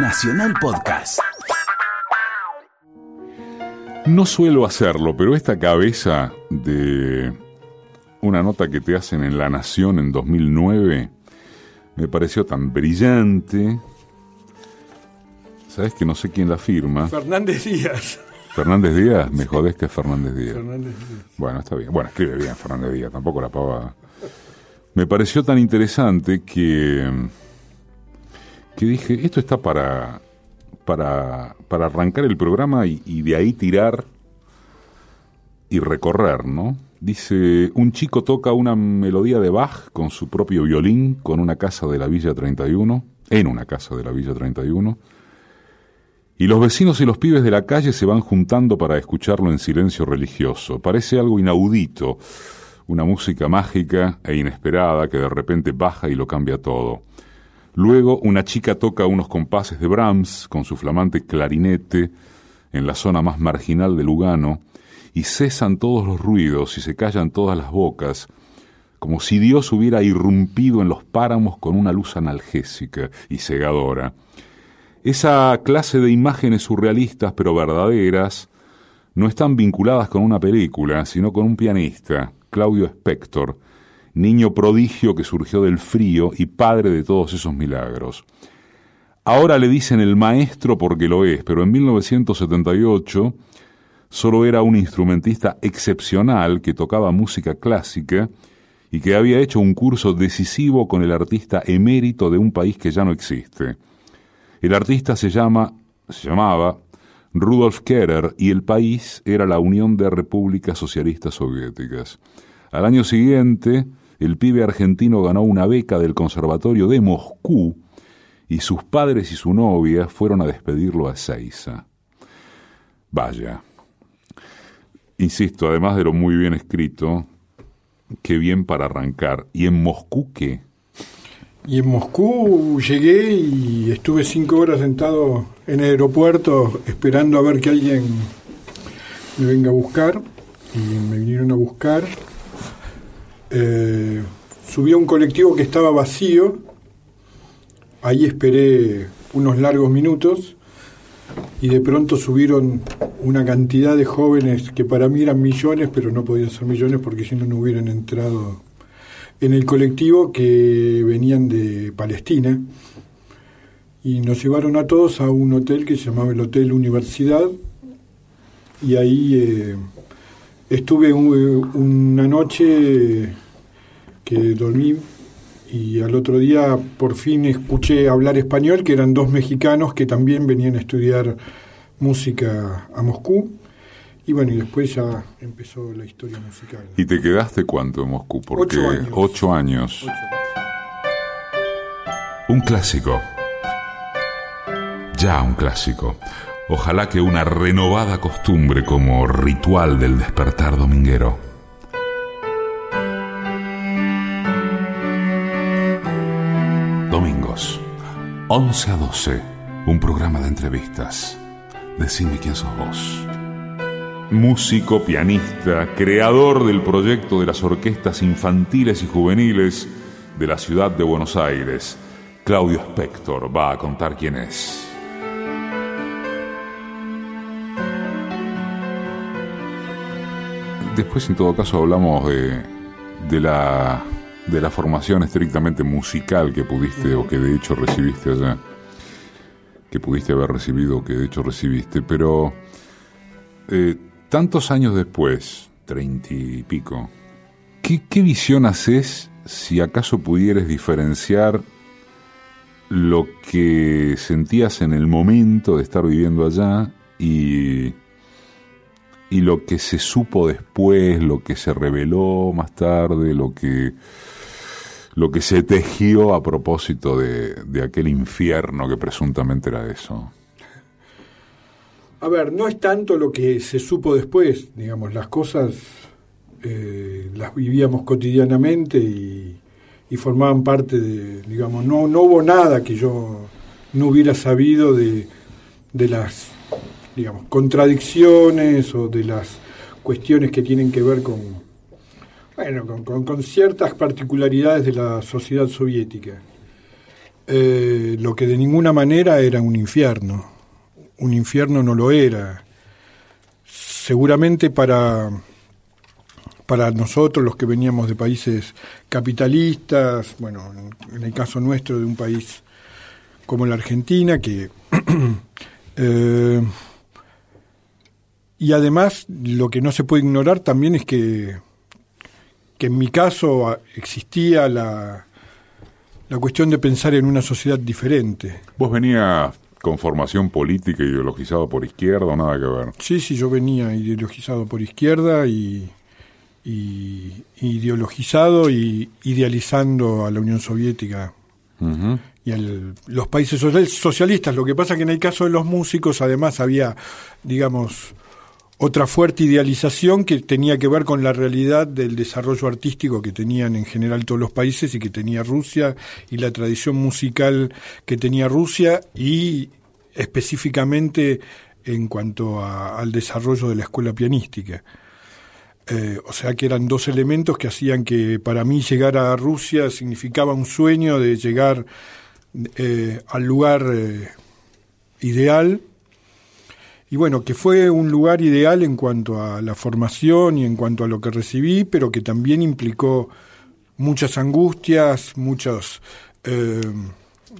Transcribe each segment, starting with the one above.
Nacional Podcast. No suelo hacerlo, pero esta cabeza de una nota que te hacen en La Nación en 2009 me pareció tan brillante. ¿Sabes que no sé quién la firma? Fernández Díaz. Fernández Díaz, me jodés que es Fernández Díaz. Fernández Díaz. Bueno, está bien. Bueno, escribe bien Fernández Díaz, tampoco la pava. Me pareció tan interesante que, que dije, esto está para, para, para arrancar el programa y, y de ahí tirar y recorrer, ¿no? Dice, un chico toca una melodía de Bach con su propio violín con una casa de la Villa 31, en una casa de la Villa 31, y los vecinos y los pibes de la calle se van juntando para escucharlo en silencio religioso. Parece algo inaudito, una música mágica e inesperada que de repente baja y lo cambia todo. Luego una chica toca unos compases de Brahms con su flamante clarinete en la zona más marginal de Lugano y cesan todos los ruidos y se callan todas las bocas, como si Dios hubiera irrumpido en los páramos con una luz analgésica y cegadora. Esa clase de imágenes surrealistas pero verdaderas no están vinculadas con una película, sino con un pianista, Claudio Spector, niño prodigio que surgió del frío y padre de todos esos milagros. Ahora le dicen el maestro porque lo es, pero en 1978 solo era un instrumentista excepcional que tocaba música clásica y que había hecho un curso decisivo con el artista emérito de un país que ya no existe. El artista se llama, se llamaba Rudolf Kerer y el país era la Unión de Repúblicas Socialistas Soviéticas. Al año siguiente, el pibe argentino ganó una beca del Conservatorio de Moscú y sus padres y su novia fueron a despedirlo a Seiza. Vaya. Insisto, además de lo muy bien escrito, qué bien para arrancar. ¿Y en Moscú qué? Y en Moscú llegué y estuve cinco horas sentado en el aeropuerto esperando a ver que alguien me venga a buscar. Y me vinieron a buscar. Eh, subí a un colectivo que estaba vacío. Ahí esperé unos largos minutos y de pronto subieron una cantidad de jóvenes que para mí eran millones, pero no podían ser millones porque si no, no hubieran entrado en el colectivo que venían de Palestina y nos llevaron a todos a un hotel que se llamaba el Hotel Universidad y ahí eh, estuve un- una noche que dormí y al otro día por fin escuché hablar español, que eran dos mexicanos que también venían a estudiar música a Moscú. Y bueno, y después ya empezó la historia musical. ¿Y te quedaste cuánto en Moscú? Porque Ocho años. ocho años. Un clásico. Ya un clásico. Ojalá que una renovada costumbre como ritual del despertar dominguero. Domingos, 11 a 12, un programa de entrevistas. Decime quién sos vos. Músico, pianista, creador del proyecto de las orquestas infantiles y juveniles de la ciudad de Buenos Aires, Claudio Spector va a contar quién es. Después, en todo caso, hablamos de, de la, de la formación estrictamente musical que pudiste o que de hecho recibiste allá. Que pudiste haber recibido o que de hecho recibiste, pero eh, tantos años después, treinta y pico, ¿qué, ¿qué visión haces si acaso pudieras diferenciar lo que sentías en el momento de estar viviendo allá y, y lo que se supo después, lo que se reveló más tarde, lo que lo que se tejió a propósito de, de aquel infierno que presuntamente era eso. A ver, no es tanto lo que se supo después, digamos, las cosas eh, las vivíamos cotidianamente y, formaban parte de, digamos, no, no hubo nada que yo no hubiera sabido de, de las, digamos, contradicciones o de las cuestiones que tienen que ver con, bueno, con, con- ciertas particularidades de la sociedad soviética. eh, lo que de ninguna manera era un infierno. Un infierno no lo era. Seguramente para, para nosotros, los que veníamos de países capitalistas, bueno, en el caso nuestro de un país como la Argentina, que... Eh, y además, lo que no se puede ignorar también es que, que en mi caso existía la, la cuestión de pensar en una sociedad diferente. ¿Vos venías con formación política ideologizado por izquierda o nada que ver? Sí, sí, yo venía ideologizado por izquierda y, y ideologizado y idealizando a la Unión Soviética y a los países socialistas. Lo que pasa que en el caso de los músicos además había, digamos, otra fuerte idealización que tenía que ver con la realidad del desarrollo artístico que tenían en general todos los países y que tenía Rusia y la tradición musical que tenía Rusia y específicamente en cuanto al desarrollo de la escuela pianística. Eh, o sea que eran dos elementos que hacían que para mí llegar a Rusia significaba un sueño de llegar eh, al lugar eh, ideal y bueno, que fue un lugar ideal en cuanto a la formación y en cuanto a lo que recibí, pero que también implicó muchas angustias, muchos, eh,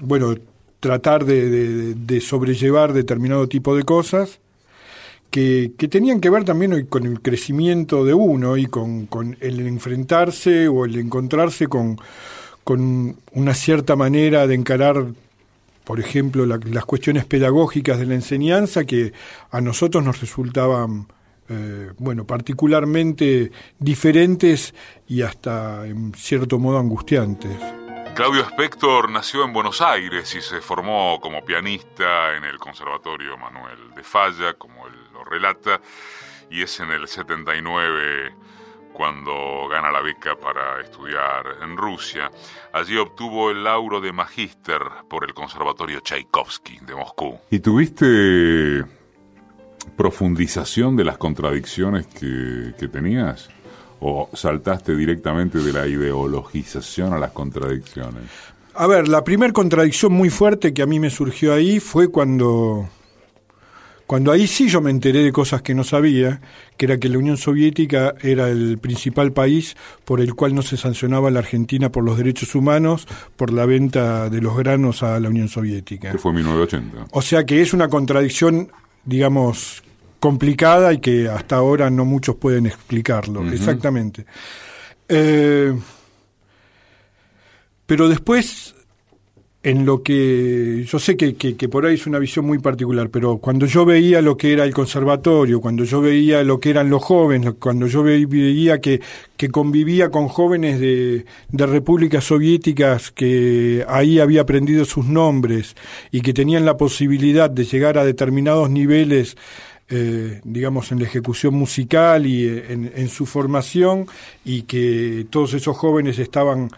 bueno, tratar de, sobrellevar determinado tipo de cosas que, que, tenían que ver también con el crecimiento de uno y con, con el enfrentarse o el encontrarse con, con una cierta manera de encarar por ejemplo, las cuestiones pedagógicas de la enseñanza que a nosotros nos resultaban, eh, bueno, particularmente diferentes y hasta en cierto modo angustiantes. Claudio Spector nació en Buenos Aires y se formó como pianista en el Conservatorio Manuel de Falla, como él lo relata, y es en el 79 cuando gana la beca para estudiar en Rusia. Allí obtuvo el lauro de magíster por el Conservatorio Tchaikovsky de Moscú. ¿Y tuviste profundización de las contradicciones que, que tenías? ¿O saltaste directamente de la ideologización a las contradicciones? A ver, la primera contradicción muy fuerte que a mí me surgió ahí fue cuando cuando ahí sí yo me enteré de cosas que no sabía, que era que la Unión Soviética era el principal país por el cual no se sancionaba la Argentina por los derechos humanos, por la venta de los granos a la Unión Soviética. Que fue en 1980. O sea que es una contradicción, digamos, complicada y que hasta ahora no muchos pueden explicarlo. Exactamente. Eh, pero después en lo que yo sé que, que, por ahí es una visión muy particular, pero cuando yo veía lo que era el conservatorio, cuando yo veía lo que eran los jóvenes, cuando yo veía que, que convivía con jóvenes de, de repúblicas soviéticas que ahí había aprendido sus nombres y que tenían la posibilidad de llegar a determinados niveles eh, digamos, en la ejecución musical y en, en, su formación, y que todos esos jóvenes estaban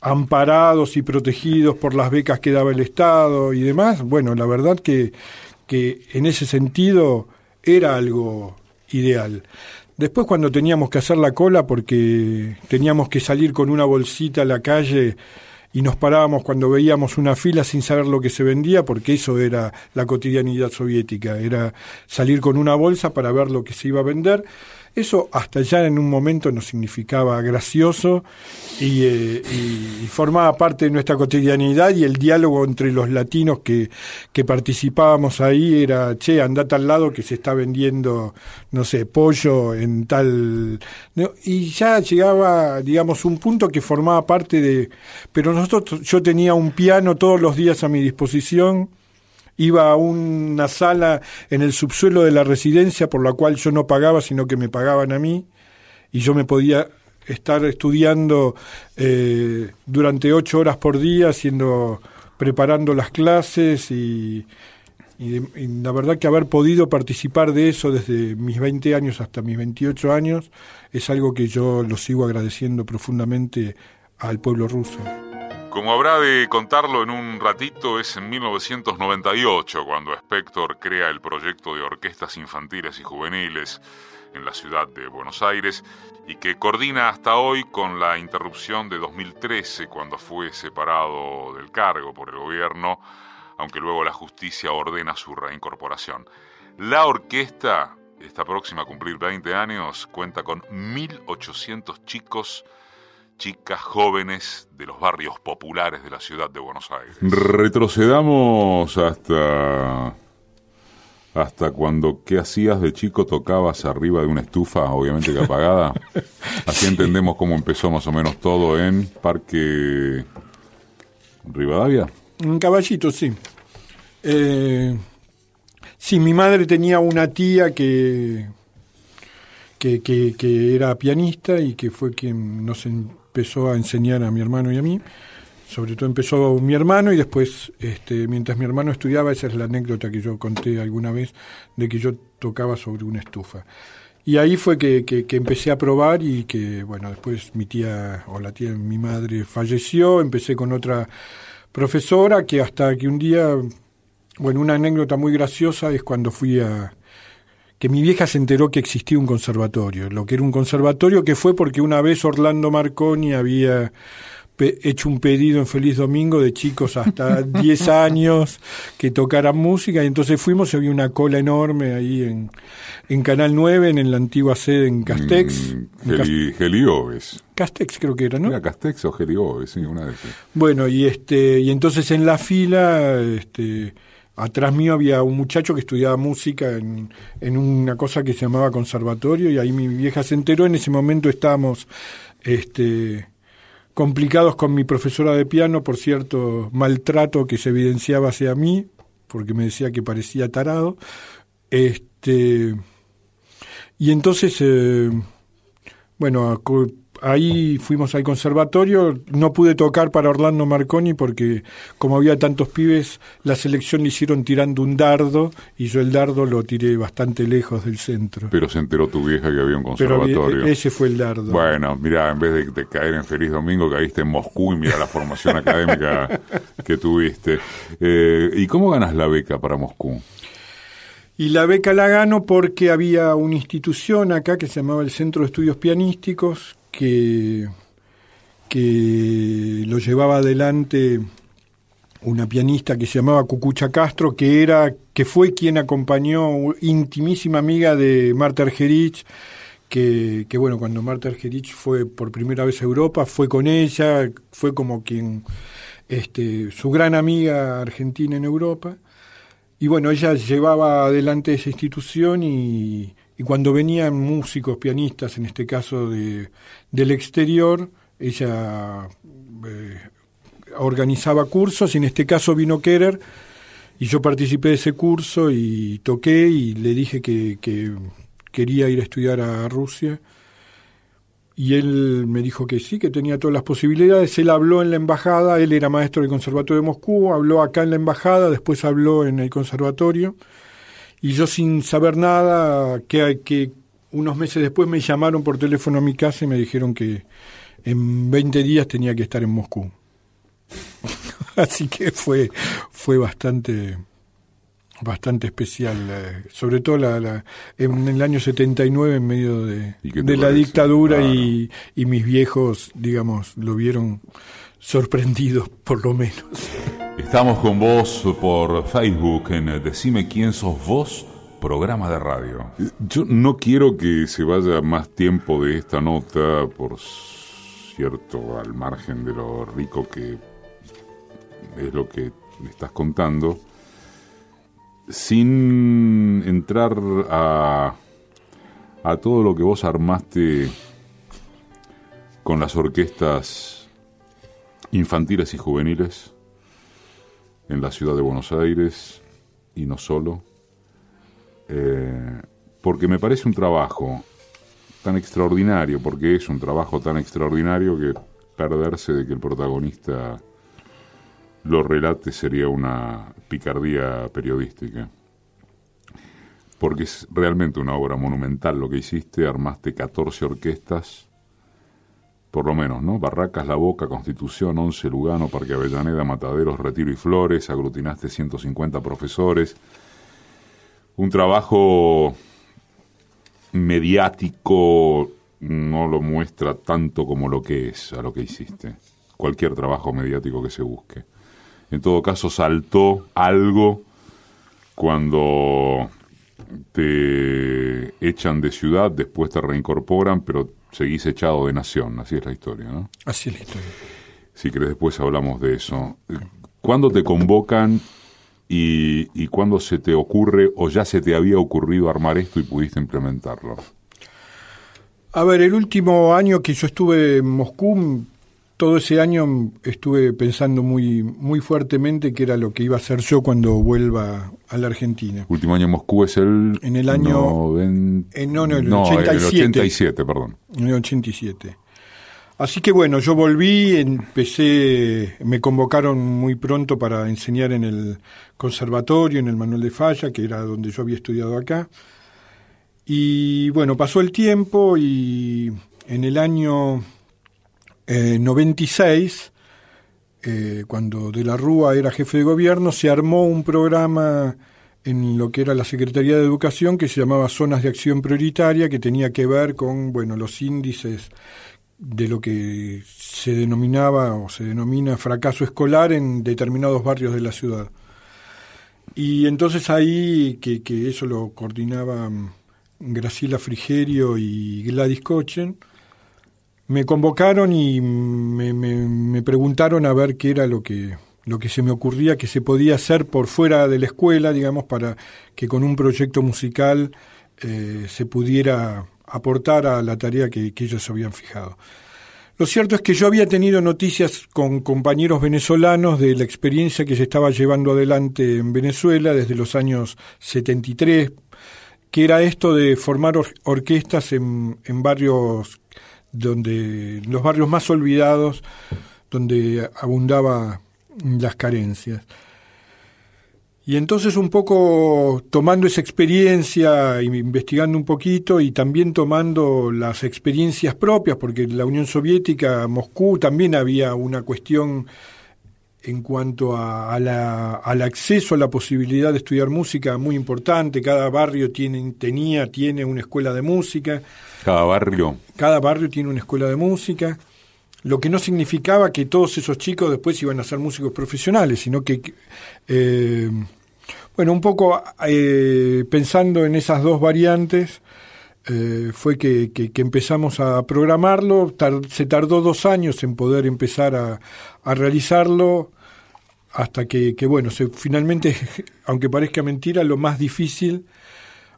amparados y protegidos por las becas que daba el Estado y demás, bueno, la verdad que, que en ese sentido era algo ideal. Después cuando teníamos que hacer la cola porque teníamos que salir con una bolsita a la calle y nos parábamos cuando veíamos una fila sin saber lo que se vendía, porque eso era la cotidianidad soviética, era salir con una bolsa para ver lo que se iba a vender. Eso hasta ya en un momento nos significaba gracioso eh, y, formaba parte de nuestra cotidianidad y el diálogo entre los latinos que, que participábamos ahí era, che, andate al lado que se está vendiendo, no sé, pollo en tal... Y ya llegaba, digamos, un punto que formaba parte de... Pero nosotros, yo tenía un piano todos los días a mi disposición iba a una sala en el subsuelo de la residencia por la cual yo no pagaba, sino que me pagaban a mí, y yo me podía estar estudiando eh, durante ocho horas por día, haciendo, preparando las clases y, y, la verdad que haber podido participar de eso desde mis 20 años hasta mis 28 años es algo que yo lo sigo agradeciendo profundamente al pueblo ruso. Como habrá de contarlo en un ratito, es en 1998 cuando Spector crea el proyecto de orquestas infantiles y juveniles en la ciudad de Buenos Aires y que coordina hasta hoy con la interrupción de 2013 cuando fue separado del cargo por el gobierno, aunque luego la justicia ordena su reincorporación. La orquesta, está próxima a cumplir 20 años, cuenta con 1.800 chicos chicas jóvenes de los barrios populares de la ciudad de Buenos Aires. Retrocedamos hasta hasta cuando qué hacías de chico tocabas arriba de una estufa, obviamente que apagada. Así entendemos cómo empezó más o menos todo en Parque Rivadavia. En Caballito, sí. Eh, sí, mi madre tenía una tía que, que, que, que, era pianista y que fue quien nos empezó a enseñar a mi hermano y a mí. Sobre todo empezó mi hermano y después, este, mientras mi hermano estudiaba, esa es la anécdota que yo conté alguna vez, de que yo tocaba sobre una estufa. Y ahí fue que, que, que, empecé a probar y que, bueno, después mi tía o la tía de mi madre falleció, empecé con otra profesora que hasta que un día, bueno, una anécdota muy graciosa es cuando fui a, que mi vieja se enteró que existía un conservatorio, lo que era un conservatorio que fue porque una vez Orlando Marconi había hecho un pedido en Feliz Domingo de chicos hasta 10 años que tocaran música y entonces fuimos y había una cola enorme ahí en, en Canal 9, en la antigua sede en Castex. Mm, Gelioves. Castex creo que era, ¿no? Era Castex o Gelioves, sí, una de esas. Bueno, y, este, y entonces en la fila... Este, atrás mío había un muchacho que estudiaba música en, en, una cosa que se llamaba conservatorio y ahí mi vieja se enteró. En ese momento estábamos este, complicados con mi profesora de piano por cierto maltrato que se evidenciaba hacia mí, porque me decía que parecía tarado. Este, y entonces, eh, bueno, ahí fuimos al conservatorio, no pude tocar para Orlando Marconi porque como había tantos pibes, la selección le hicieron tirando un dardo y yo el dardo lo tiré bastante lejos del centro. Pero se enteró tu vieja que había un conservatorio. Pero ese fue el dardo. Bueno, mira, en vez de, caer en Feliz Domingo, caíste en Moscú y mira la formación académica que tuviste. Eh, ¿Y cómo ganas la beca para Moscú? Y la beca la gano porque había una institución acá que se llamaba el Centro de Estudios Pianísticos, que, que lo llevaba adelante una pianista que se llamaba Cucucha Castro, que era, que fue quien acompañó, intimísima amiga de Marta Argerich, que, que bueno, cuando Marta Argerich fue por primera vez a Europa, fue con ella, fue como quien, este, su gran amiga argentina en Europa. Y bueno, ella llevaba adelante esa institución y, y cuando venían músicos, pianistas, en este caso de, del exterior, ella eh, organizaba cursos, y en este caso vino Kerer, y yo participé de ese curso y toqué y le dije que, que quería ir a estudiar a Rusia. Y él me dijo que sí, que tenía todas las posibilidades. Él habló en la embajada, él era maestro del Conservatorio de Moscú, habló acá en la embajada, después habló en el conservatorio y yo sin saber nada, que, que unos meses después me llamaron por teléfono a mi casa y me dijeron que en 20 días tenía que estar en Moscú. Así que fue, fue bastante bastante especial, eh, sobre todo la, la, en el año 79 en medio de, de la dictadura y, y mis viejos, digamos, lo vieron sorprendidos por lo menos. Estamos con vos por Facebook en Decime quién sos vos, programa de radio. Yo no quiero que se vaya más tiempo de esta nota, por cierto, al margen de lo rico que es lo que estás contando, sin entrar a, a todo lo que vos armaste con las orquestas infantiles y juveniles en la ciudad de Buenos Aires y no solo, eh, porque me parece un trabajo tan extraordinario, porque es un trabajo tan extraordinario que perderse de que el protagonista lo relate sería una picardía periodística. Porque es realmente una obra monumental lo que hiciste, armaste 14 orquestas por lo menos, ¿no? Barracas, La Boca, Constitución, Once, Lugano, Parque Avellaneda, Mataderos, Retiro y Flores, aglutinaste 150 profesores. Un trabajo mediático no lo muestra tanto como lo que es a lo que hiciste. Cualquier trabajo mediático que se busque. En todo caso, saltó algo cuando te echan de ciudad, después te reincorporan, pero seguís echado de nación. Así es la historia, ¿no? Así es la historia. Si querés, después hablamos de eso. ¿Cuándo te convocan y, y cuándo se te ocurre o ya se te había ocurrido armar esto y pudiste implementarlo? A ver, el último año que yo estuve en Moscú, todo ese año estuve pensando muy, muy fuertemente qué era lo que iba a hacer yo cuando vuelva a la Argentina. Último año en Moscú es el... En el año... Eh, no, no, el no, 87. el 87, perdón. En el 87. Así que bueno, yo volví, empecé, me convocaron muy pronto para enseñar en el conservatorio, en el Manuel de Falla, que era donde yo había estudiado acá. Y bueno, pasó el tiempo y en el año eh, 96, eh, cuando De la Rúa era jefe de gobierno, se armó un programa en lo que era la Secretaría de Educación que se llamaba Zonas de Acción Prioritaria, que tenía que ver con bueno, los índices de lo que se denominaba o se denomina fracaso escolar en determinados barrios de la ciudad. Y entonces ahí, que, que eso lo coordinaba Graciela Frigerio y Gladys Cochen, me convocaron y me, me, me, preguntaron a ver qué era lo que, lo que se me ocurría que se podía hacer por fuera de la escuela, digamos, para que con un proyecto musical eh, se pudiera aportar a la tarea que, que ellos habían fijado. Lo cierto es que yo había tenido noticias con compañeros venezolanos de la experiencia que se estaba llevando adelante en Venezuela desde los años 73, que era esto de formar or orquestas en, en, barrios donde los barrios más olvidados donde abundaba las carencias. Y entonces un poco tomando esa experiencia, investigando un poquito y también tomando las experiencias propias, porque la Unión Soviética, Moscú, también había una cuestión en cuanto a, a la, al acceso a la posibilidad de estudiar música muy importante. Cada barrio tiene, tenía, tiene una escuela de música. Cada barrio. Cada barrio tiene una escuela de música. Lo que no significaba que todos esos chicos después iban a ser músicos profesionales, sino que, eh, bueno, un poco eh, pensando en esas dos variantes, eh, fue que, que, que, empezamos a programarlo. Tar se tardó dos años en poder empezar a, a realizarlo hasta que, que bueno, se, finalmente, aunque parezca mentira, lo más difícil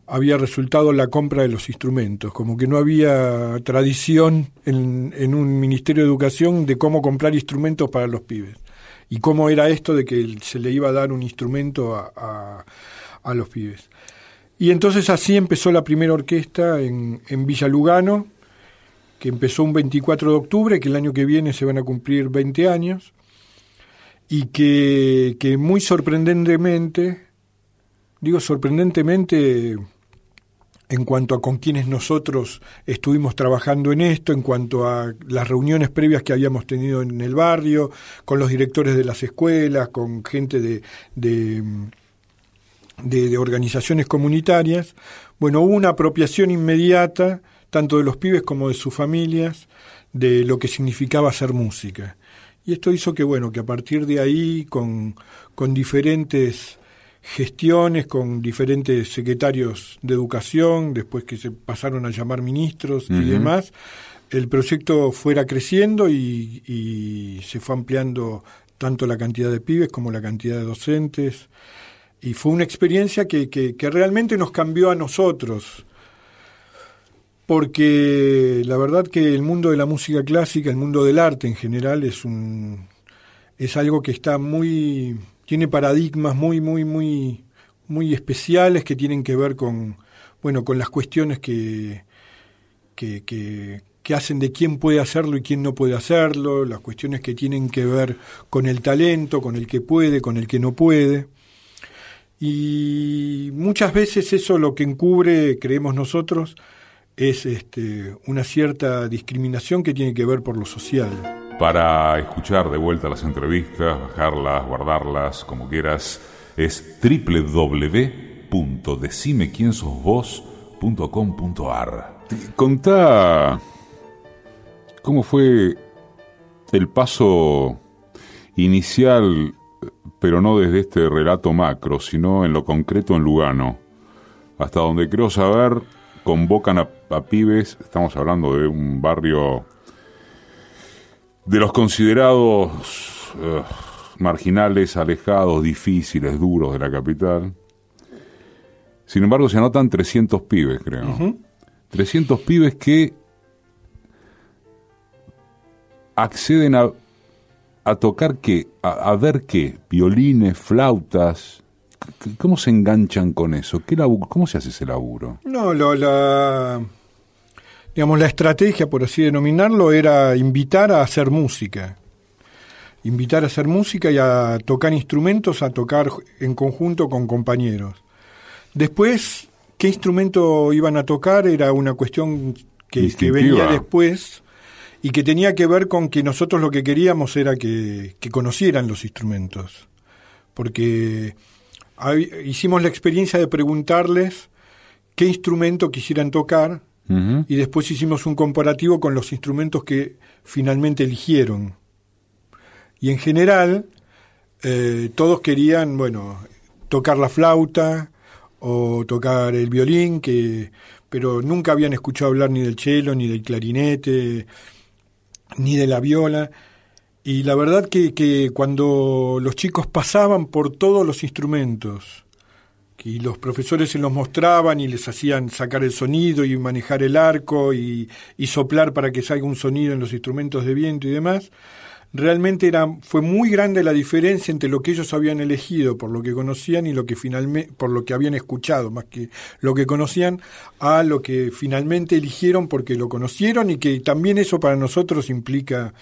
había resultado la compra de los instrumentos, como que no había tradición en, en, un Ministerio de Educación de cómo comprar instrumentos para los pibes. Y cómo era esto de que se le iba a dar un instrumento a, a, los pibes. Y entonces así empezó la primera orquesta en, en Villa Lugano, que empezó un 24 de octubre, que el año que viene se van a cumplir 20 años y que, que muy sorprendentemente, digo sorprendentemente en cuanto a con quienes nosotros estuvimos trabajando en esto, en cuanto a las reuniones previas que habíamos tenido en el barrio, con los directores de las escuelas, con gente de, de, de, de organizaciones comunitarias, bueno, hubo una apropiación inmediata, tanto de los pibes como de sus familias, de lo que significaba hacer música. Y esto hizo que, bueno, que a partir de ahí, con, con diferentes gestiones, con diferentes secretarios de educación, después que se pasaron a llamar ministros uh -huh. y demás, el proyecto fuera creciendo y, y, se fue ampliando tanto la cantidad de pibes como la cantidad de docentes. Y fue una experiencia que, que, que realmente nos cambió a nosotros porque la verdad que el mundo de la música clásica, el mundo del arte en general es un es algo que está muy tiene paradigmas muy muy muy muy especiales que tienen que ver con bueno con las cuestiones que que, que que hacen de quién puede hacerlo y quién no puede hacerlo, las cuestiones que tienen que ver con el talento, con el que puede, con el que no puede. Y muchas veces eso lo que encubre, creemos nosotros, es este, una cierta discriminación que tiene que ver por lo social. Para escuchar de vuelta las entrevistas, bajarlas, guardarlas, como quieras, es www.decimequiensosvos.com.ar. Contá cómo fue el paso inicial, pero no desde este relato macro, sino en lo concreto en Lugano. Hasta donde creo saber, convocan a, pibes, estamos hablando de un barrio de los considerados eh, marginales, alejados, difíciles, duros de la capital. Sin embargo, se anotan 300 pibes, creo. 300 pibes que acceden a, a tocar qué, a, ver qué, violines, flautas. ¿Cómo se enganchan con eso? ¿Qué ¿Cómo se hace ese laburo? No, lo, la, digamos, la estrategia, por así denominarlo, era invitar a hacer música. Invitar a hacer música y a tocar instrumentos, a tocar en conjunto con compañeros. Después, qué instrumento iban a tocar era una cuestión que, que venía después y que tenía que ver con que nosotros lo que queríamos era que, conocieran los instrumentos, porque hicimos la experiencia de preguntarles qué instrumento quisieran tocar y después hicimos un comparativo con los instrumentos que finalmente eligieron. Y en general, eh, todos querían, bueno, tocar la flauta o tocar el violín, que, pero nunca habían escuchado hablar ni del cello, ni del clarinete, ni de la viola. Y la verdad que, que cuando los chicos pasaban por todos los instrumentos, y los profesores se los mostraban y les hacían sacar el sonido y manejar el arco y, soplar para que salga un sonido en los instrumentos de viento y demás, realmente era, fue muy grande la diferencia entre lo que ellos habían elegido por lo que conocían y lo que finalmente, por lo que habían escuchado, más que lo que conocían, a lo que finalmente eligieron porque lo conocieron y que también eso para nosotros implica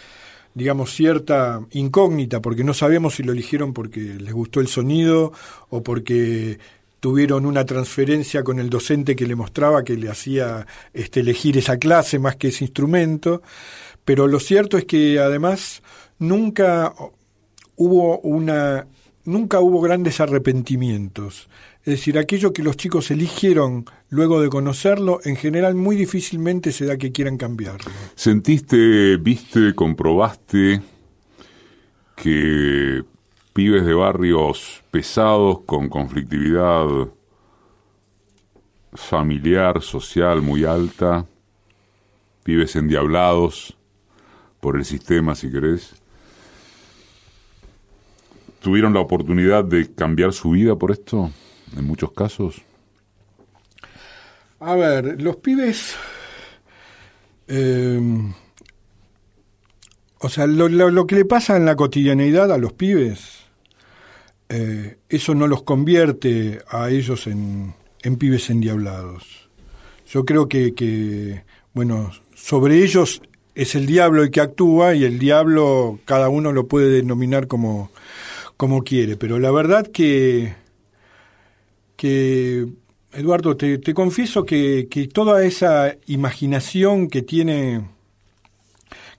digamos, cierta incógnita, porque no sabemos si lo eligieron porque les gustó el sonido o porque tuvieron una transferencia con el docente que le mostraba que le hacía este, elegir esa clase más que ese instrumento. Pero lo cierto es que además nunca hubo una nunca hubo grandes arrepentimientos. Es decir, aquello que los chicos eligieron luego de conocerlo, en general muy difícilmente se da que quieran cambiarlo. ¿Sentiste, viste, comprobaste que pibes de barrios pesados con conflictividad familiar, social muy alta, pibes endiablados por el sistema, si querés, tuvieron la oportunidad de cambiar su vida por esto, en muchos casos? A ver, los pibes... Eh, o sea, lo, que le pasa en la cotidianeidad a los pibes, eh, eso no los convierte a ellos en, en pibes endiablados. Yo creo que, que, bueno, sobre ellos es el diablo el que actúa y el diablo cada uno lo puede denominar como, como quiere. Pero la verdad que, que Eduardo, te, te confieso que, que, toda esa imaginación que tiene,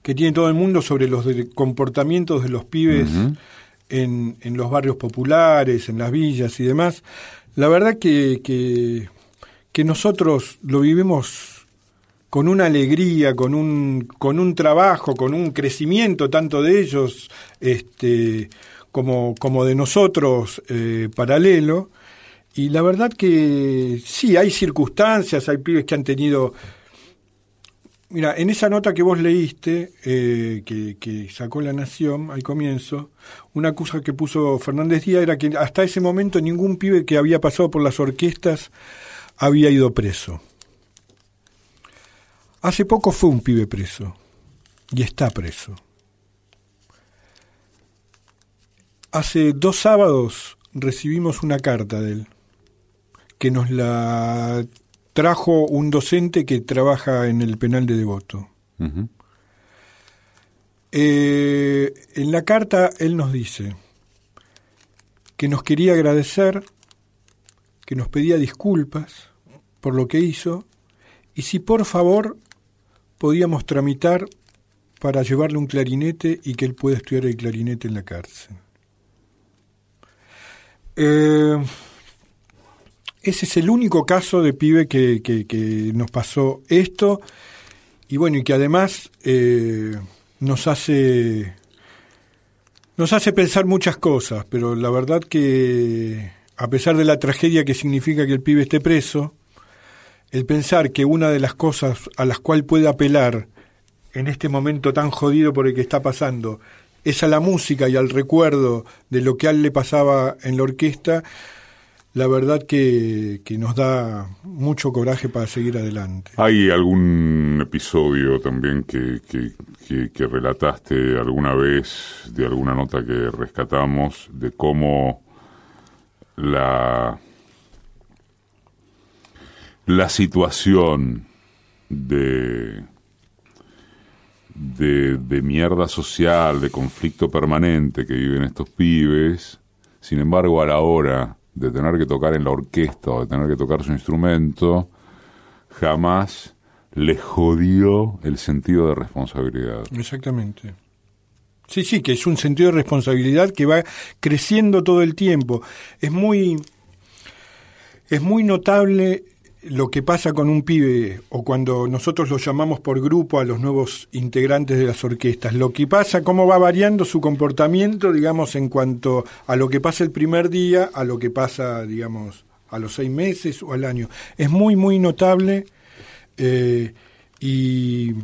que tiene todo el mundo sobre los comportamientos de los pibes en, en, los barrios populares, en las villas y demás, la verdad que, que, nosotros lo vivimos con una alegría, con un, con un trabajo, con un crecimiento tanto de ellos, este, como, como de nosotros eh, paralelo. Y la verdad que sí, hay circunstancias, hay pibes que han tenido... Mira, en esa nota que vos leíste, eh, que, sacó La Nación al comienzo, una cosa que puso Fernández Díaz era que hasta ese momento ningún pibe que había pasado por las orquestas había ido preso. Hace poco fue un pibe preso y está preso. Hace dos sábados recibimos una carta de él, que nos la trajo un docente que trabaja en el penal de Devoto. Eh, en la carta él nos dice que nos quería agradecer, que nos pedía disculpas por lo que hizo y si por favor podíamos tramitar para llevarle un clarinete y que él pueda estudiar el clarinete en la cárcel. Eh, ese es el único caso de pibe que, nos pasó esto. Y bueno, y que además eh, nos hace nos hace pensar muchas cosas, pero la verdad que a pesar de la tragedia que significa que el pibe esté preso, el pensar que una de las cosas a las cuales puede apelar en este momento tan jodido por el que está pasando es a la música y al recuerdo de lo que a él le pasaba en la orquesta, la verdad que, nos da mucho coraje para seguir adelante. ¿Hay algún episodio también que, que, relataste alguna vez, de alguna nota que rescatamos, de cómo la, la situación de, de, de mierda social, de conflicto permanente que viven estos pibes, sin embargo a la hora de tener que tocar en la orquesta o de tener que tocar su instrumento, jamás le jodió el sentido de responsabilidad. Exactamente. Sí, sí, que es un sentido de responsabilidad que va creciendo todo el tiempo. Es muy es muy notable lo que pasa con un pibe o cuando nosotros lo llamamos por grupo a los nuevos integrantes de las orquestas, lo que pasa, cómo va variando su comportamiento, digamos, en cuanto a lo que pasa el primer día, a lo que pasa, digamos, a los seis meses o al año. Es muy, muy notable eh, y,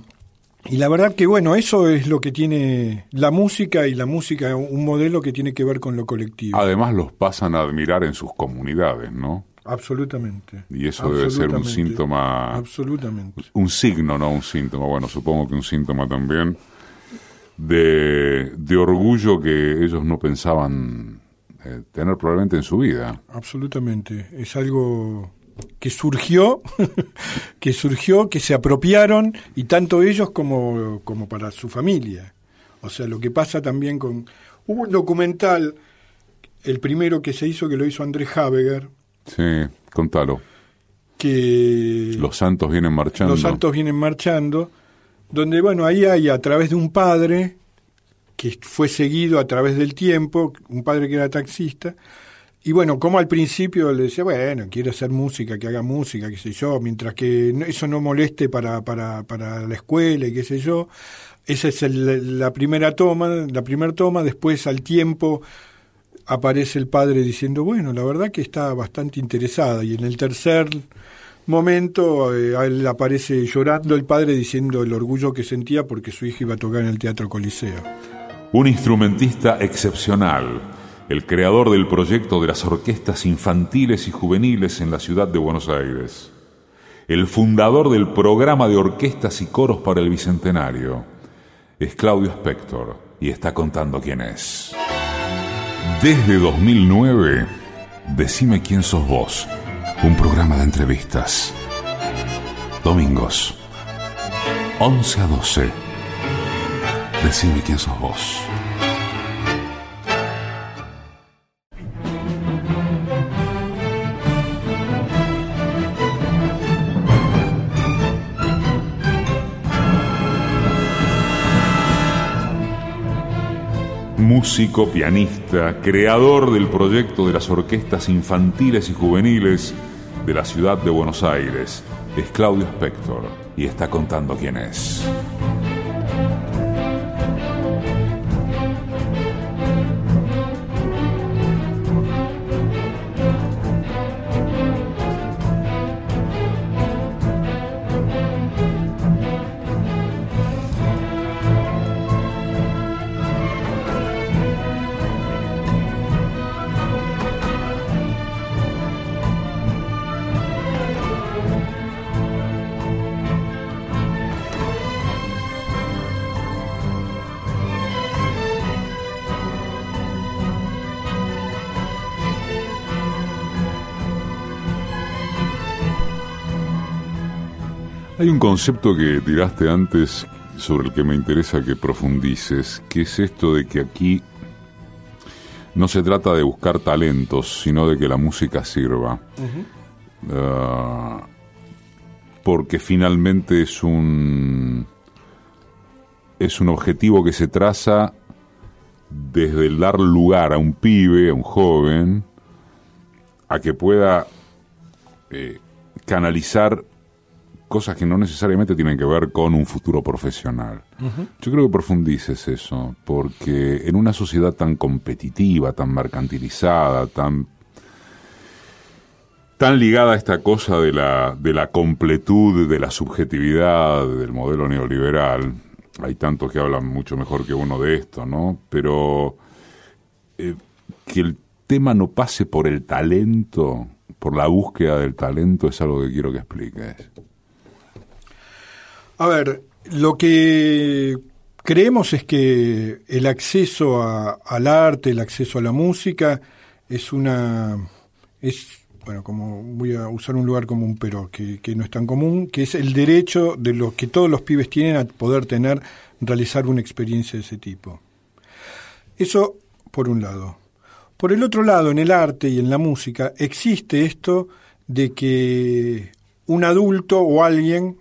y la verdad que, bueno, eso es lo que tiene la música y la música, un modelo que tiene que ver con lo colectivo. Además los pasan a admirar en sus comunidades, ¿no? Absolutamente. Y eso debe ser un síntoma. Absolutamente. Un signo, no un síntoma. Bueno, supongo que un síntoma también de, de orgullo que ellos no pensaban eh, tener probablemente en su vida. Absolutamente. Es algo que surgió, que surgió, que se apropiaron, y tanto ellos como, como para su familia. O sea, lo que pasa también con... Hubo un documental, el primero que se hizo, que lo hizo Andrés Habeger, Sí, contalo. Que los santos vienen marchando. Los santos vienen marchando, donde, bueno, ahí hay a través de un padre que fue seguido a través del tiempo, un padre que era taxista, y bueno, como al principio le decía, bueno, quiere hacer música, que haga música, qué sé yo, mientras que eso no moleste para, para, para la escuela y qué sé yo. Esa es la primera toma, la primera toma, después al tiempo aparece el padre diciendo, bueno, la verdad que está bastante interesada. Y en el tercer momento eh, él aparece llorando el padre diciendo el orgullo que sentía porque su hija iba a tocar en el Teatro Coliseo. Un instrumentista excepcional, el creador del proyecto de las orquestas infantiles y juveniles en la ciudad de Buenos Aires. El fundador del programa de orquestas y coros para el Bicentenario. Es Claudio Spector y está contando quién es. Desde 2009, Decime quién sos vos, un programa de entrevistas. Domingos, 11 a 12. Decime quién sos vos. Músico, pianista, creador del proyecto de las orquestas infantiles y juveniles de la ciudad de Buenos Aires. Es Claudio Spector y está contando quién es. Concepto que tiraste antes sobre el que me interesa que profundices, que es esto de que aquí no se trata de buscar talentos, sino de que la música sirva. Ah, porque finalmente es un es un objetivo que se traza desde el dar lugar a un pibe, a un joven, a que pueda eh, canalizar cosas que no necesariamente tienen que ver con un futuro profesional. Yo creo que profundices eso, porque en una sociedad tan competitiva, tan mercantilizada, tan tan ligada a esta cosa de la, de la completud, de la subjetividad del modelo neoliberal, hay tantos que hablan mucho mejor que uno de esto, ¿no? Pero eh, que el tema no pase por el talento, por la búsqueda del talento, es algo que quiero que expliques. A ver, lo que creemos es que el acceso al arte, el acceso a la música, es una. es bueno, como voy a usar un lugar común, pero que, que, no es tan común, que es el derecho de lo que todos los pibes tienen a poder tener, realizar una experiencia de ese tipo. Eso por un lado. Por el otro lado, en el arte y en la música, existe esto de que un adulto o alguien,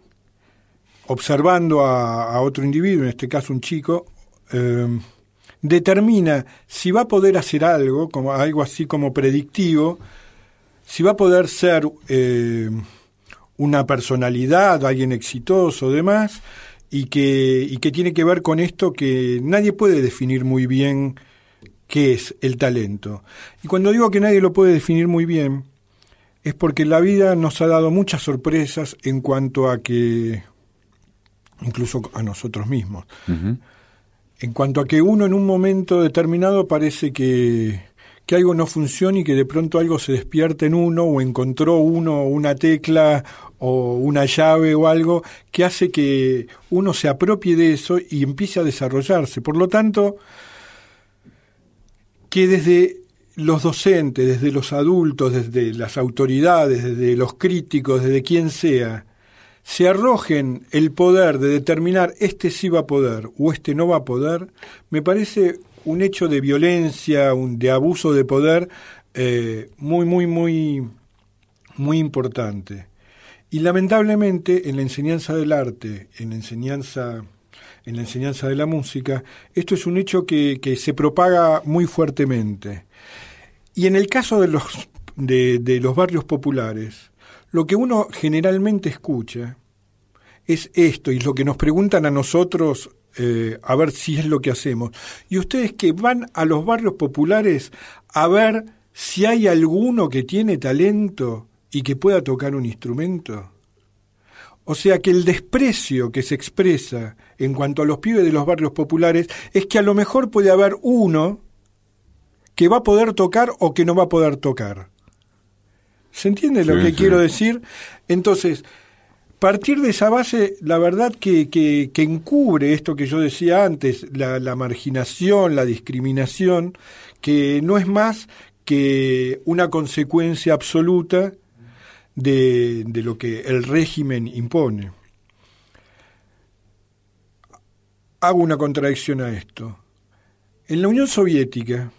observando a, otro individuo, en este caso un chico, eh, determina si va a poder hacer algo, como algo así como predictivo, si va a poder ser eh, una personalidad, alguien exitoso, demás, y que, y que tiene que ver con esto que nadie puede definir muy bien qué es el talento. Y cuando digo que nadie lo puede definir muy bien, es porque la vida nos ha dado muchas sorpresas en cuanto a que, incluso a nosotros mismos, en cuanto a que uno en un momento determinado parece que, que algo no funciona y que de pronto algo se despierta en uno o encontró uno una tecla o una llave o algo que hace que uno se apropie de eso y empiece a desarrollarse. Por lo tanto, que desde los docentes, desde los adultos, desde las autoridades, desde los críticos, desde quien sea, se arrojen el poder de determinar este sí va a poder o este no va a poder, me parece un hecho de violencia, un, de abuso de poder eh, muy, muy, muy, muy importante. Y lamentablemente en la enseñanza del arte, en la enseñanza en la enseñanza de la música, esto es un hecho que, se propaga muy fuertemente. Y en el caso de los, de los barrios populares, lo que uno generalmente escucha es esto, y lo que nos preguntan a nosotros eh, a ver si es lo que hacemos. Y ustedes que van a los barrios populares a ver si hay alguno que tiene talento y que pueda tocar un instrumento. O sea que el desprecio que se expresa en cuanto a los pibes de los barrios populares es que a lo mejor puede haber uno que va a poder tocar o que no va a poder tocar. ¿Se entiende lo que quiero decir? Entonces, partir de esa base, la verdad que, que, encubre esto que yo decía antes, la, la marginación, la discriminación, que no es más que una consecuencia absoluta de, lo que el régimen impone. Hago una contradicción a esto. En la Unión Soviética,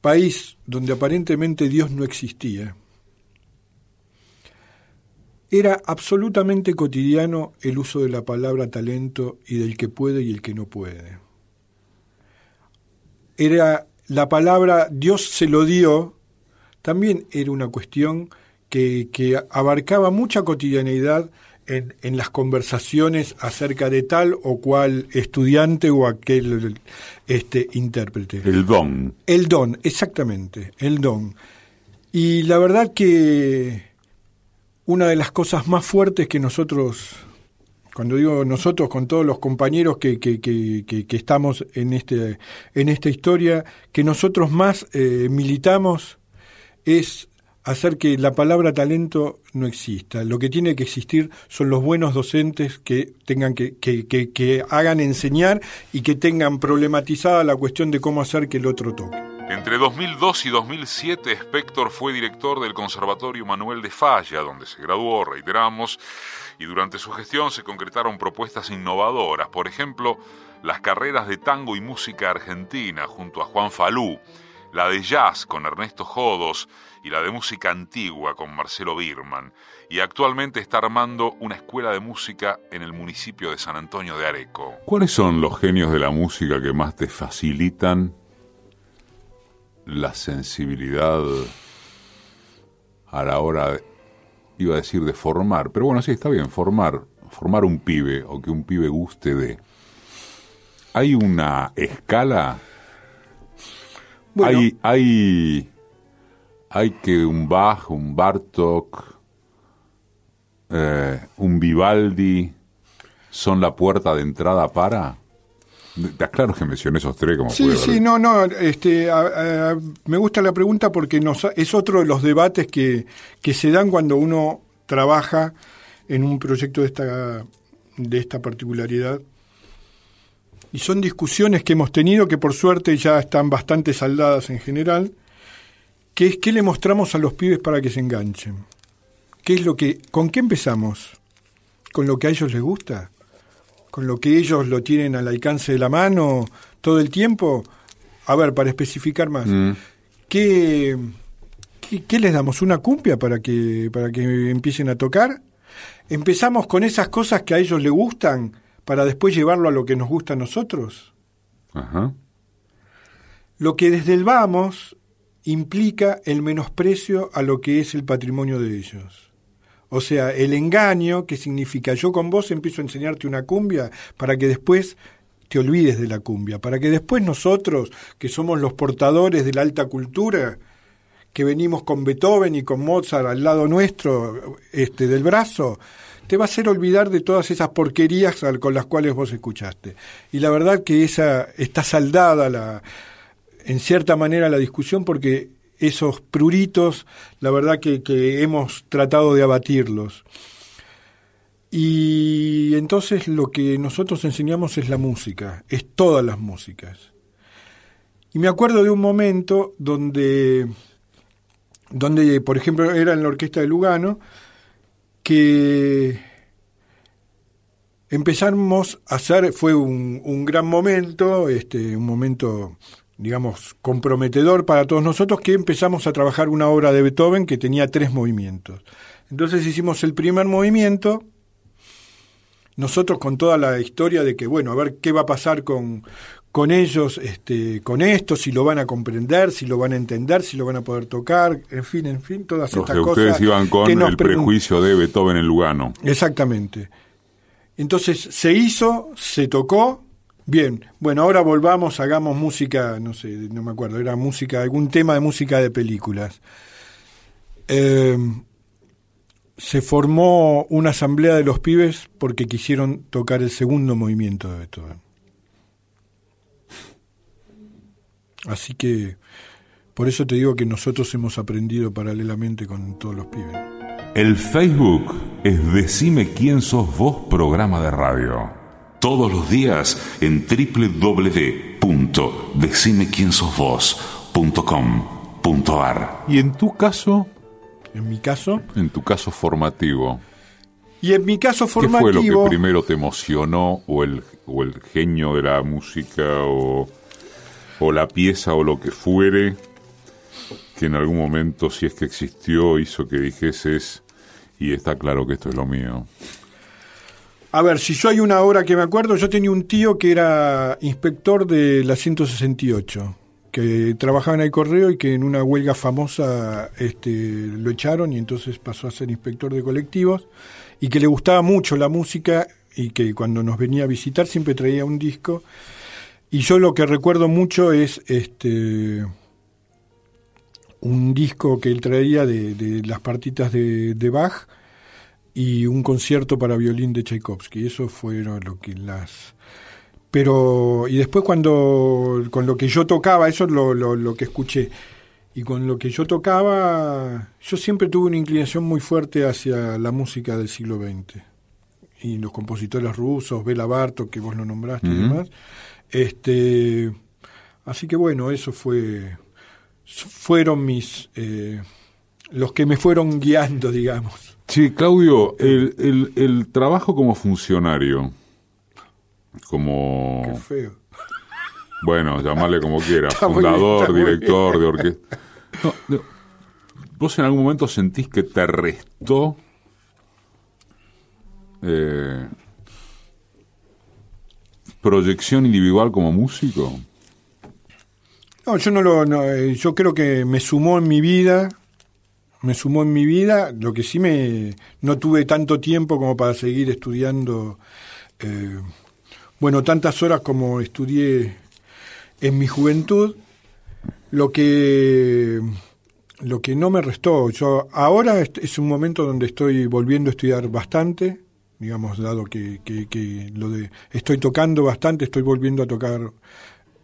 país donde aparentemente Dios no existía, era absolutamente cotidiano el uso de la palabra talento y del que puede y el que no puede. Era la palabra Dios se lo dio, también era una cuestión que, abarcaba mucha cotidianeidad en, en, las conversaciones acerca de tal o cual estudiante o aquel este, intérprete. El don. El don, exactamente, el don. Y la verdad que una de las cosas más fuertes que nosotros, cuando digo nosotros, con todos los compañeros que, que, que, estamos en, este, en esta historia, que nosotros más eh, militamos es hacer que la palabra talento no exista. Lo que tiene que existir son los buenos docentes que tengan que, que, que, hagan enseñar y que tengan problematizada la cuestión de cómo hacer que el otro toque. Entre 2002 y 2007, Spector fue director del Conservatorio Manuel de Falla, donde se graduó, reiteramos, y durante su gestión se concretaron propuestas innovadoras, por ejemplo, las carreras de tango y música argentina junto a Juan Falú, la de jazz con Ernesto Jodos y la de música antigua con Marcelo Birman, y actualmente está armando una escuela de música en el municipio de San Antonio de Areco. ¿Cuáles son los genios de la música que más te facilitan la sensibilidad a la hora, de, iba a decir, de formar? Pero bueno, sí, está bien, formar, formar un pibe o que un pibe guste de... ¿Hay una escala? Hay, hay, hay que un Bach, un Bartok, eh, un Vivaldi son la puerta de entrada para? Te aclaro que mencioné esos tres como Sí, sí, no, no, este, me gusta la pregunta porque nos, es otro de los debates que, que se dan cuando uno trabaja en un proyecto de esta, de esta particularidad y son discusiones que hemos tenido que por suerte ya están bastante saldadas en general, que es qué le mostramos a los pibes para que se enganchen. ¿Qué es lo que con qué empezamos? ¿Con lo que a ellos les gusta? ¿Con lo que ellos lo tienen al alcance de la mano todo el tiempo? A ver, para especificar más. Mm. ¿qué, qué, les damos? ¿Una cumbia para que, para que empiecen a tocar? ¿Empezamos con esas cosas que a ellos les gustan? para después llevarlo a lo que nos gusta a nosotros. Lo que desde el vamos implica el menosprecio a lo que es el patrimonio de ellos. O sea, el engaño, que significa yo con vos empiezo a enseñarte una cumbia para que después te olvides de la cumbia, para que después nosotros, que somos los portadores de la alta cultura, que venimos con Beethoven y con Mozart al lado nuestro, este, del brazo, te va a hacer olvidar de todas esas porquerías con las cuales vos escuchaste. Y la verdad que esa está saldada la, en cierta manera la discusión porque esos pruritos, la verdad que, que hemos tratado de abatirlos. Y entonces lo que nosotros enseñamos es la música, es todas las músicas. Y me acuerdo de un momento donde, donde por ejemplo, era en la orquesta de Lugano, que empezamos a hacer, fue un, gran momento, este, un momento, digamos, comprometedor para todos nosotros, que empezamos a trabajar una obra de Beethoven que tenía tres movimientos. Entonces hicimos el primer movimiento, nosotros con toda la historia de que, bueno, a ver qué va a pasar con, con ellos, este, con esto, si lo van a comprender, si lo van a entender, si lo van a poder tocar, en fin, en fin, todas estas cosas. Ustedes iban con el prejuicio de Beethoven en Lugano. Exactamente. Entonces se hizo, se tocó, bien, bueno, ahora volvamos, hagamos música, no sé, no me acuerdo, era música, algún tema de música de películas. Eh, se formó una asamblea de los pibes porque quisieron tocar el segundo movimiento de Beethoven. Así que por eso te digo que nosotros hemos aprendido paralelamente con todos los pibes. El Facebook es Decime quién sos vos programa de radio. Todos los días en www.decimequiensosvos.com.ar. ¿Y en tu caso? En mi caso. En tu caso formativo. Y en mi caso formativo. ¿Qué fue lo que primero te emocionó o el, o el genio de la música o o la pieza o lo que fuere que en algún momento, si es que existió, hizo que dijeses, y está claro que esto es lo mío. A ver, si yo hay una hora que me acuerdo, yo tenía un tío que era inspector de la 168, que trabajaba en el correo y que en una huelga famosa este, lo echaron y entonces pasó a ser inspector de colectivos y que le gustaba mucho la música y que cuando nos venía a visitar siempre traía un disco. Y yo lo que recuerdo mucho es este un disco que él traía de, las partitas de, Bach y un concierto para violín de Tchaikovsky. Eso fueron lo que las... Pero, y después cuando, con lo que yo tocaba, eso es lo, lo, lo que escuché, y con lo que yo tocaba, yo siempre tuve una inclinación muy fuerte hacia la música del siglo XX. Y los compositores rusos, Bela Bartok, que vos lo nombraste y demás, este, así que bueno, eso fue, fueron mis, eh, los que me fueron guiando, digamos. Sí, Claudio, el, el, el trabajo como funcionario, como... Qué feo. Bueno, llamarle como quiera, fundador, director de orquesta. ¿Vos en algún momento sentís que te restó eh, proyección individual como músico? No, yo no lo, eh, yo creo que me sumó en mi vida, me sumó en mi vida, lo que sí me, no tuve tanto tiempo como para seguir estudiando, eh, bueno, tantas horas como estudié en mi juventud, lo que, lo que no me restó, yo ahora es un momento donde estoy volviendo a estudiar bastante, digamos, dado que, que, lo de estoy tocando bastante, estoy volviendo a tocar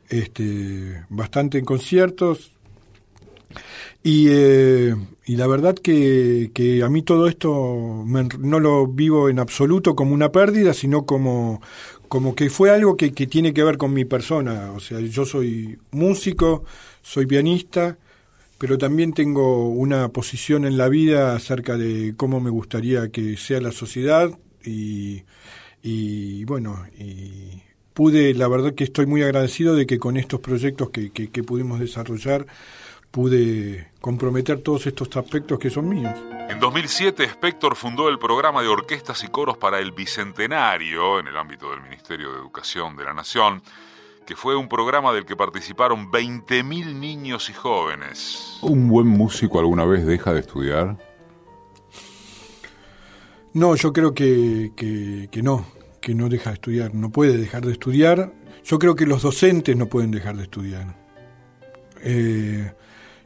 este, bastante en conciertos. Y, eh, y la verdad que, que, a mí todo esto no lo vivo en absoluto como una pérdida, sino como, como que fue algo que, que tiene que ver con mi persona. O sea, yo soy músico, soy pianista, pero también tengo una posición en la vida acerca de cómo me gustaría que sea la sociedad, y, y bueno, y pude, la verdad que estoy muy agradecido de que con estos proyectos que, que, pudimos desarrollar, pude comprometer todos estos aspectos que son míos. En 2007, Spector fundó el programa de orquestas y coros para el Bicentenario en el ámbito del Ministerio de Educación de la Nación, que fue un programa del que participaron 20.000 niños y jóvenes. ¿Un buen músico alguna vez deja de estudiar? No, yo creo que, que, no, que no deja de estudiar, no puede dejar de estudiar. Yo creo que los docentes no pueden dejar de estudiar. Eh,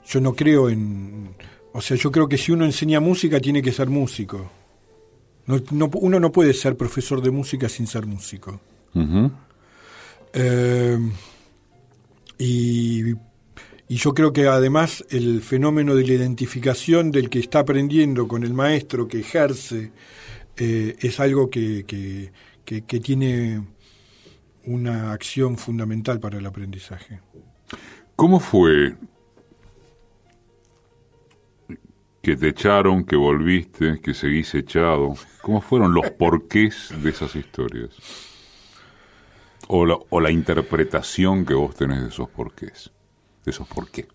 yo no creo en... O sea, yo creo que si uno enseña música tiene que ser músico. No, uno no puede ser profesor de música sin ser músico. Eh, y y yo creo que además el fenómeno de la identificación del que está aprendiendo con el maestro que ejerce eh, es algo que, que, que, tiene una acción fundamental para el aprendizaje. ¿Cómo fue que te echaron, que volviste, que seguís echado? ¿Cómo fueron los porqués de esas historias? O la, interpretación que vos tenés de esos porqués. ¿Eso por qué?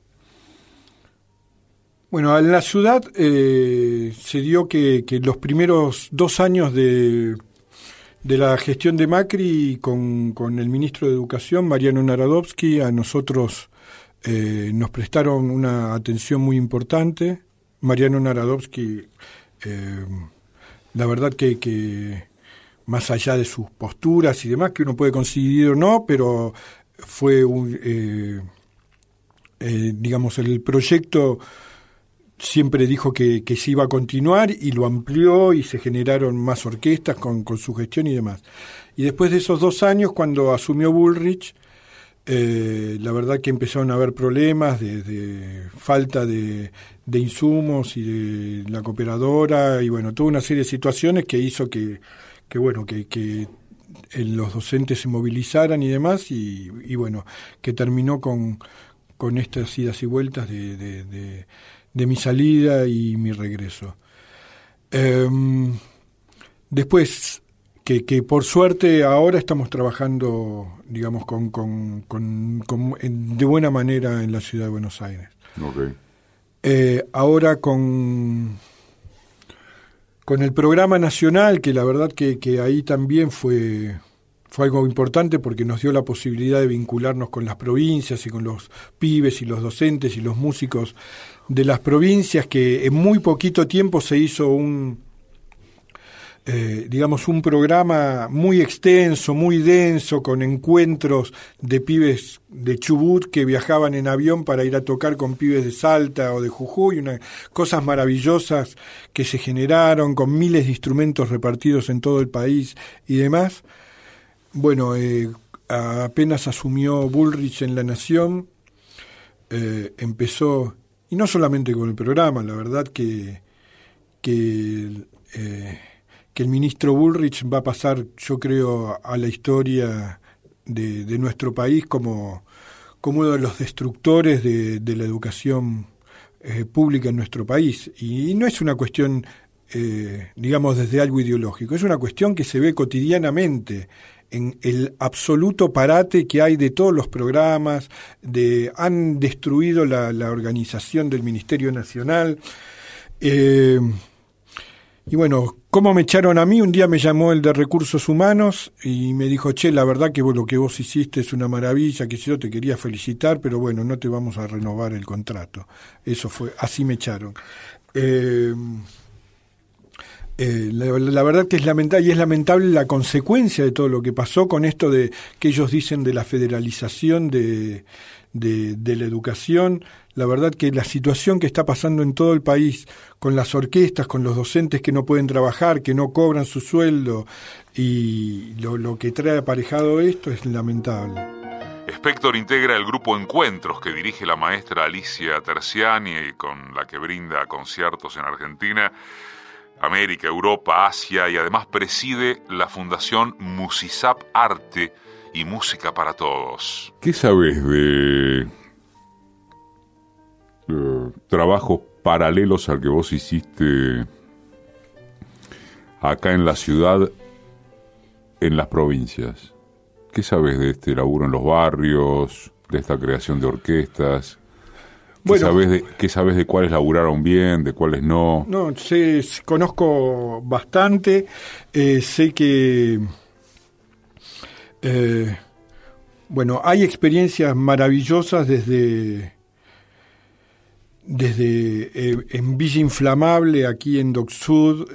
Bueno, en la ciudad eh, se dio que, los primeros dos años de, de la gestión de Macri con, con, el ministro de Educación, Mariano Narodowski, a nosotros eh, nos prestaron una atención muy importante. Mariano Narodowski, eh, la verdad que, más allá de sus posturas y demás, que uno puede coincidir o no, pero fue un eh, digamos, el proyecto siempre dijo que, que, se iba a continuar y lo amplió y se generaron más orquestas con, su gestión y demás. Y después de esos dos años, cuando asumió Bullrich, eh, la verdad que empezaron a haber problemas de, falta de, de, insumos y de la cooperadora y bueno, toda una serie de situaciones que hizo que, que bueno, que, que los docentes se movilizaran y demás y, y bueno, que terminó con con estas idas y vueltas de, de, mi salida y mi regreso. Em, después, que, que, por suerte ahora estamos trabajando, digamos, con, con, con, de buena manera en la ciudad de Buenos Aires. Eh, ahora con, con el programa nacional, que la verdad que, que ahí también fue fue algo importante porque nos dio la posibilidad de vincularnos con las provincias y con los pibes y los docentes y los músicos de las provincias, que en muy poquito tiempo se hizo un, eh, digamos, un programa muy extenso, muy denso, con encuentros de pibes de Chubut que viajaban en avión para ir a tocar con pibes de Salta o de Jujuy, una, cosas maravillosas que se generaron con miles de instrumentos repartidos en todo el país y demás. Bueno, eh, apenas asumió Bullrich en La Nación, eh, empezó, y no solamente con el programa, la verdad que, que, que, el ministro Bullrich va a pasar, yo creo, a la historia de, nuestro país como, uno de los destructores de, la educación pública en nuestro país. Y no es una cuestión, digamos, desde algo ideológico, es una cuestión que se ve cotidianamente en el absoluto parate que hay de todos los programas, de, han destruido la, organización del Ministerio Nacional. Eh, y bueno, ¿cómo me echaron a mí? Un día me llamó el de Recursos Humanos y me dijo, che, la verdad que lo que vos hiciste es una maravilla, que yo te quería felicitar, pero bueno, no te vamos a renovar el contrato. Eso fue, así me echaron. Eh, eh, la, verdad que es lamentable y es lamentable la consecuencia de todo lo que pasó con esto de que ellos dicen de la federalización de, de, la educación. La verdad que la situación que está pasando en todo el país con las orquestas, con los docentes que no pueden trabajar, que no cobran su sueldo y lo, lo que trae aparejado esto es lamentable. Spector integra el grupo Encuentros que dirige la maestra Alicia Terciani y con la que brinda conciertos en Argentina América, Europa, Asia y además preside la Fundación Musisap Arte y Música para Todos. ¿Qué sabes de trabajos paralelos al que vos hiciste acá en la ciudad, en las provincias? ¿Qué sabes de este laburo en los barrios, de esta creación de orquestas? ¿Qué, sabes de, ¿Qué sabes de cuáles laburaron bien, de cuáles no? No, sé, conozco bastante. Eh, sé que. Eh, bueno, hay experiencias maravillosas desde. Desde eh, en Villa Inflamable, aquí en Doc Sud,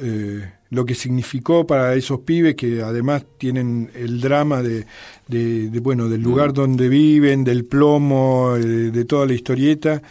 lo que significó para esos pibes que además tienen el drama de, bueno del lugar mm. donde viven, del plomo, de, toda la historieta.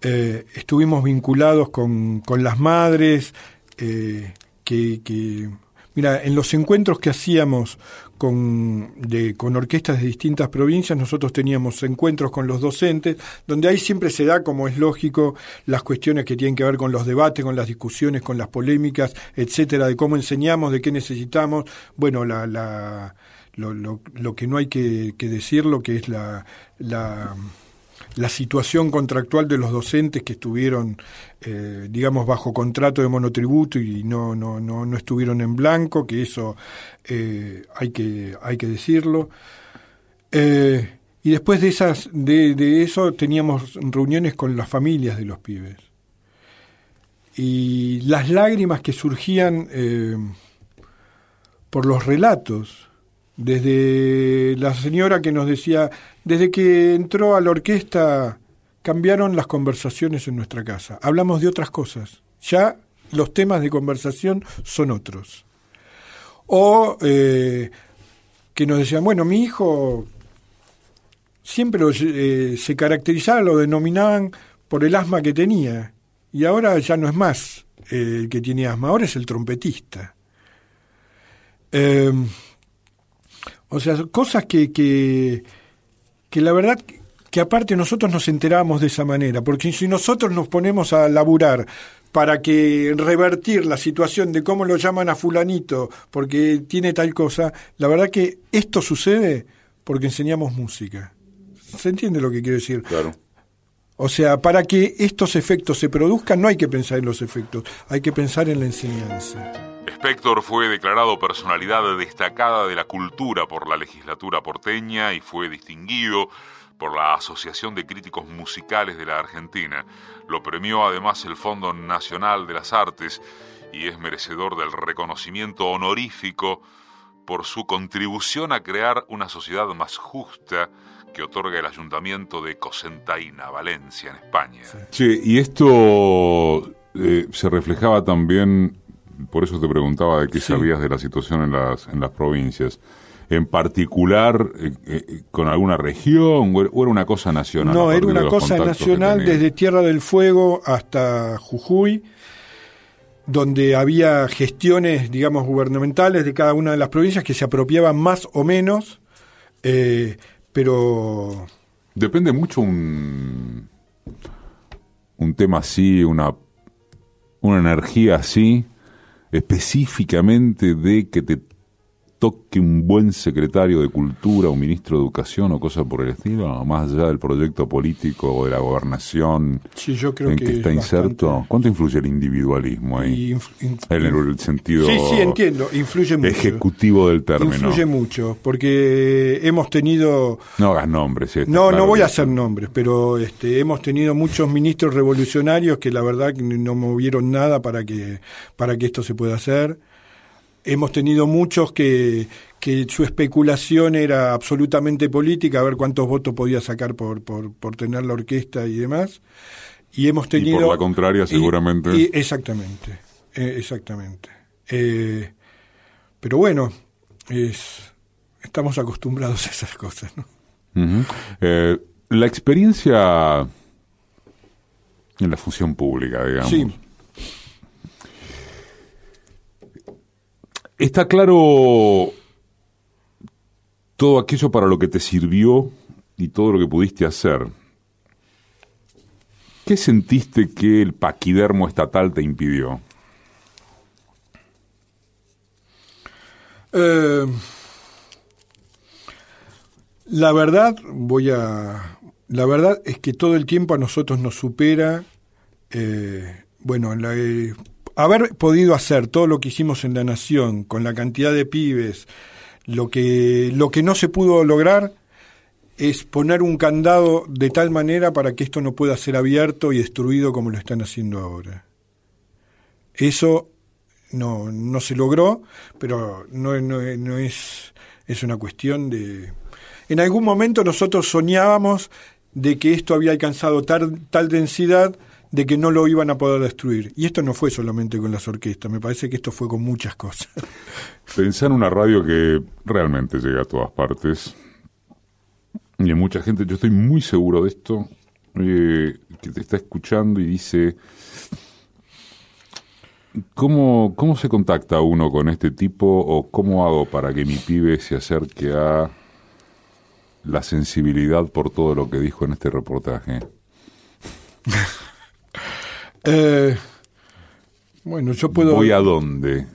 Eh, estuvimos vinculados con, con las madres, eh, que, que, mira, en los encuentros que hacíamos con, de, con orquestas de distintas provincias, nosotros teníamos encuentros con los docentes, donde ahí siempre se da, como es lógico, las cuestiones que tienen que ver con los debates, con las discusiones, con las polémicas, etcétera, de cómo enseñamos, de qué necesitamos. Bueno, la, la, lo, lo, lo que no hay que, que decir, lo que es la, la la situación contractual de los docentes que estuvieron, eh, digamos, bajo contrato de monotributo y no, no, no, no estuvieron en blanco, que eso eh, hay, que, hay que decirlo. Eh, y después de, esas, de, de, eso teníamos reuniones con las familias de los pibes. Y las lágrimas que surgían por los relatos, desde la señora que nos decía, desde que entró a la orquesta cambiaron las conversaciones en nuestra casa. Hablamos de otras cosas. Ya los temas de conversación son otros. O eh, que nos decían, bueno, mi hijo siempre eh, se caracterizaba, lo denominaban por el asma que tenía. Y ahora ya no es más el que tiene asma, ahora es el trompetista. Em, o sea, cosas que, que, que la verdad que aparte nosotros nos enteramos de esa manera, porque si nosotros nos ponemos a laburar para que revertir la situación de cómo lo llaman a fulanito porque tiene tal cosa, la verdad que esto sucede porque enseñamos música. ¿Se entiende lo que quiero decir? Claro. O sea, para que estos efectos se produzcan no hay que pensar en los efectos, hay que pensar en la enseñanza. Spector fue declarado personalidad destacada de la cultura por la legislatura porteña y fue distinguido por la Asociación de Críticos Musicales de la Argentina. Lo premió además el Fondo Nacional de las Artes y es merecedor del reconocimiento honorífico por su contribución a crear una sociedad más justa que otorga el Ayuntamiento de Cosentaina, Valencia, en España. Sí, y esto eh, se reflejaba también por eso te preguntaba de qué sabías de la situación en las, en las provincias. En particular, eh, eh, con alguna región, o era una cosa nacional. No, era una cosa nacional desde Tierra del Fuego hasta Jujuy, donde había gestiones, digamos, gubernamentales de cada una de las provincias que se apropiaban más o menos, eh, pero... Depende mucho un, un tema así, una, una energía así, específicamente de que te toque un buen secretario de Cultura o ministro de Educación o cosa por el estilo, más allá del proyecto político o de la gobernación Sí, yo creo en que que, es está inserto? bastante- ¿Cuánto influye el individualismo ahí? En el, sentido Sí, sí, entiendo, influye mucho. ejecutivo del término. Influye mucho, porque hemos tenido No hagas nombres. sí, está No, claro no voy que- a hacer nombres, pero este, hemos tenido muchos ministros revolucionarios que la verdad que no movieron nada para que, para que esto se pueda hacer. Hemos tenido muchos que, que su especulación era absolutamente política, a ver cuántos votos podía sacar por, por, por tener la orquesta y demás. Y hemos tenido... por la contraria, y- seguramente. y- exactamente, eh, exactamente. Eh, pero bueno, es, estamos acostumbrados a esas cosas, ¿no? Eh, la experiencia en la función pública, digamos. Sí. Está claro todo aquello para lo que te sirvió y todo lo que pudiste hacer. ¿Qué sentiste que el paquidermo estatal te impidió? Eh, la verdad, voy a. La verdad es que todo el tiempo a nosotros nos supera. eh, bueno, la, eh, haber podido hacer todo lo que hicimos en la nación, con la cantidad de pibes, lo que, lo que no se pudo lograr es poner un candado de tal manera para que esto no pueda ser abierto y destruido como lo están haciendo ahora. Eso no, no se logró, pero no, no, no es, es una cuestión de... En algún momento nosotros soñábamos de que esto había alcanzado tal, tal densidad de que no lo iban a poder destruir. Y esto no fue solamente con las orquestas, me parece que esto fue con muchas cosas. Pensar en una radio que realmente llega a todas partes. Y hay mucha gente, yo estoy muy seguro de esto, eh, que te está escuchando y dice, ¿cómo, ¿cómo se contacta uno con este tipo o cómo hago para que mi pibe se acerque a la sensibilidad por todo lo que dijo en este reportaje? Eh, bueno, yo puedo... ¿Voy a dónde?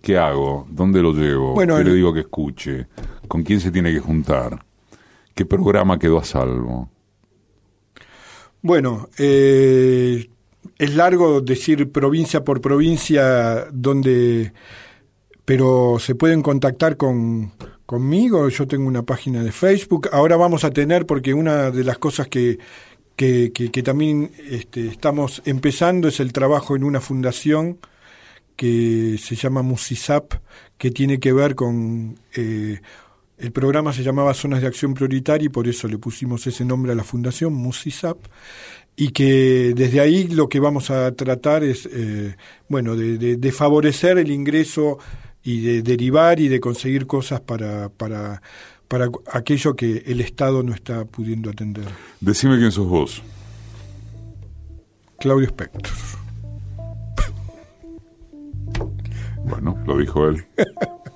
¿Qué hago? ¿Dónde lo llevo? Bueno, ¿Qué el- le digo que escuche? ¿Con quién se tiene que juntar? ¿Qué programa quedó a salvo? Bueno, eh, es largo decir provincia por provincia donde, pero se pueden contactar con conmigo. Yo tengo una página de Facebook. Ahora vamos a tener porque una de las cosas que que, que- también este, estamos empezando es el trabajo en una fundación que se llama Musisap, que tiene que ver con eh, el programa se llamaba Zonas de Acción Prioritaria y por eso le pusimos ese nombre a la fundación, Musisap, y que desde ahí lo que vamos a tratar es, eh, bueno, de, de- de favorecer el ingreso y de derivar y de conseguir cosas para, para, para aquello que el Estado no está pudiendo atender. Decime quién sos vos. Claudio Spector. Bueno, lo dijo él.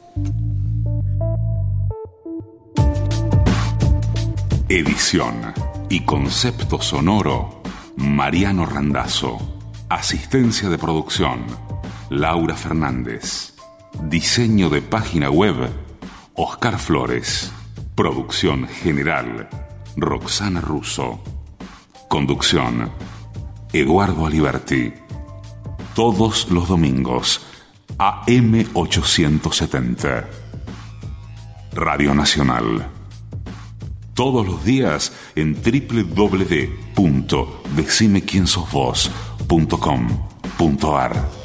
Edición y concepto sonoro, Mariano Randazzo. Asistencia de producción, Laura Fernández. Diseño de página web, Oscar Flores. Producción general, Roxana Russo. Conducción, Eduardo Aliberti. Todos los domingos, AM870. Radio Nacional. Todos los días en www.decimequiensosvos.com.ar.